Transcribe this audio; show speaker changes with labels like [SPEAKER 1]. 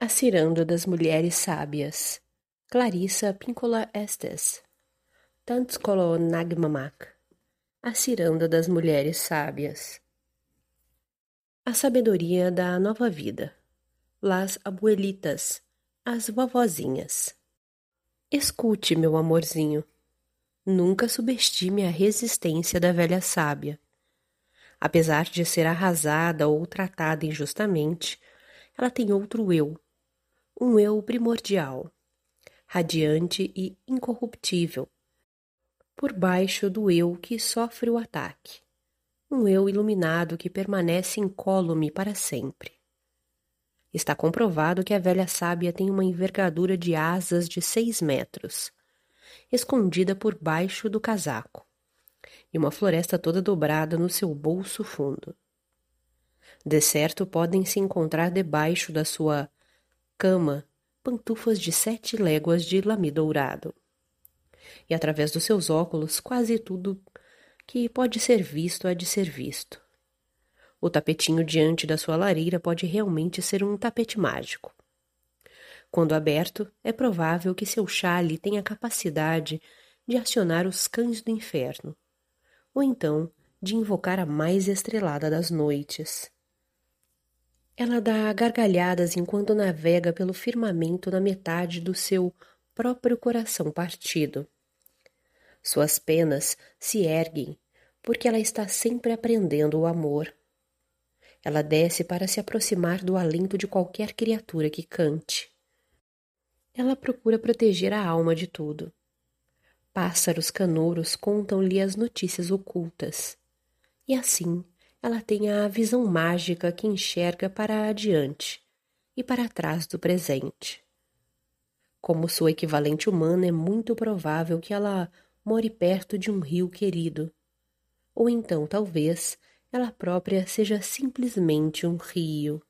[SPEAKER 1] A Ciranda das Mulheres Sábias. Clarissa Pinkola Estes. Tantskolo Nagmamak A Ciranda das Mulheres Sábias. A sabedoria da nova vida. Las abuelitas As vovozinhas. Escute, meu amorzinho. Nunca subestime a resistência da velha sábia. Apesar de ser arrasada ou tratada injustamente, ela tem outro eu, um eu primordial, radiante e incorruptível, por baixo do eu que sofre o ataque, um eu iluminado que permanece incólume para sempre. Está comprovado que a velha sábia tem uma envergadura de asas de seis metros, escondida por baixo do casaco, e uma floresta toda dobrada no seu bolso fundo. De certo podem se encontrar debaixo da sua cama, pantufas de sete léguas de lame dourado. E através dos seus óculos, quase tudo que pode ser visto há de ser visto. O tapetinho diante da sua lareira pode realmente ser um tapete mágico. Quando aberto, é provável que seu chale tenha capacidade de acionar os cães do inferno, ou então de invocar a mais estrelada das noites. Ela dá gargalhadas enquanto navega pelo firmamento na metade do seu próprio coração partido. Suas penas se erguem porque ela está sempre aprendendo o amor. Ela desce para se aproximar do alento de qualquer criatura que cante. Ela procura proteger a alma de tudo. Pássaros canouros contam-lhe as notícias ocultas. E assim ela tem a visão mágica que enxerga para adiante e para trás do presente. Como sua equivalente humana, é muito provável que ela more perto de um rio querido. Ou então, talvez, ela própria seja simplesmente um rio.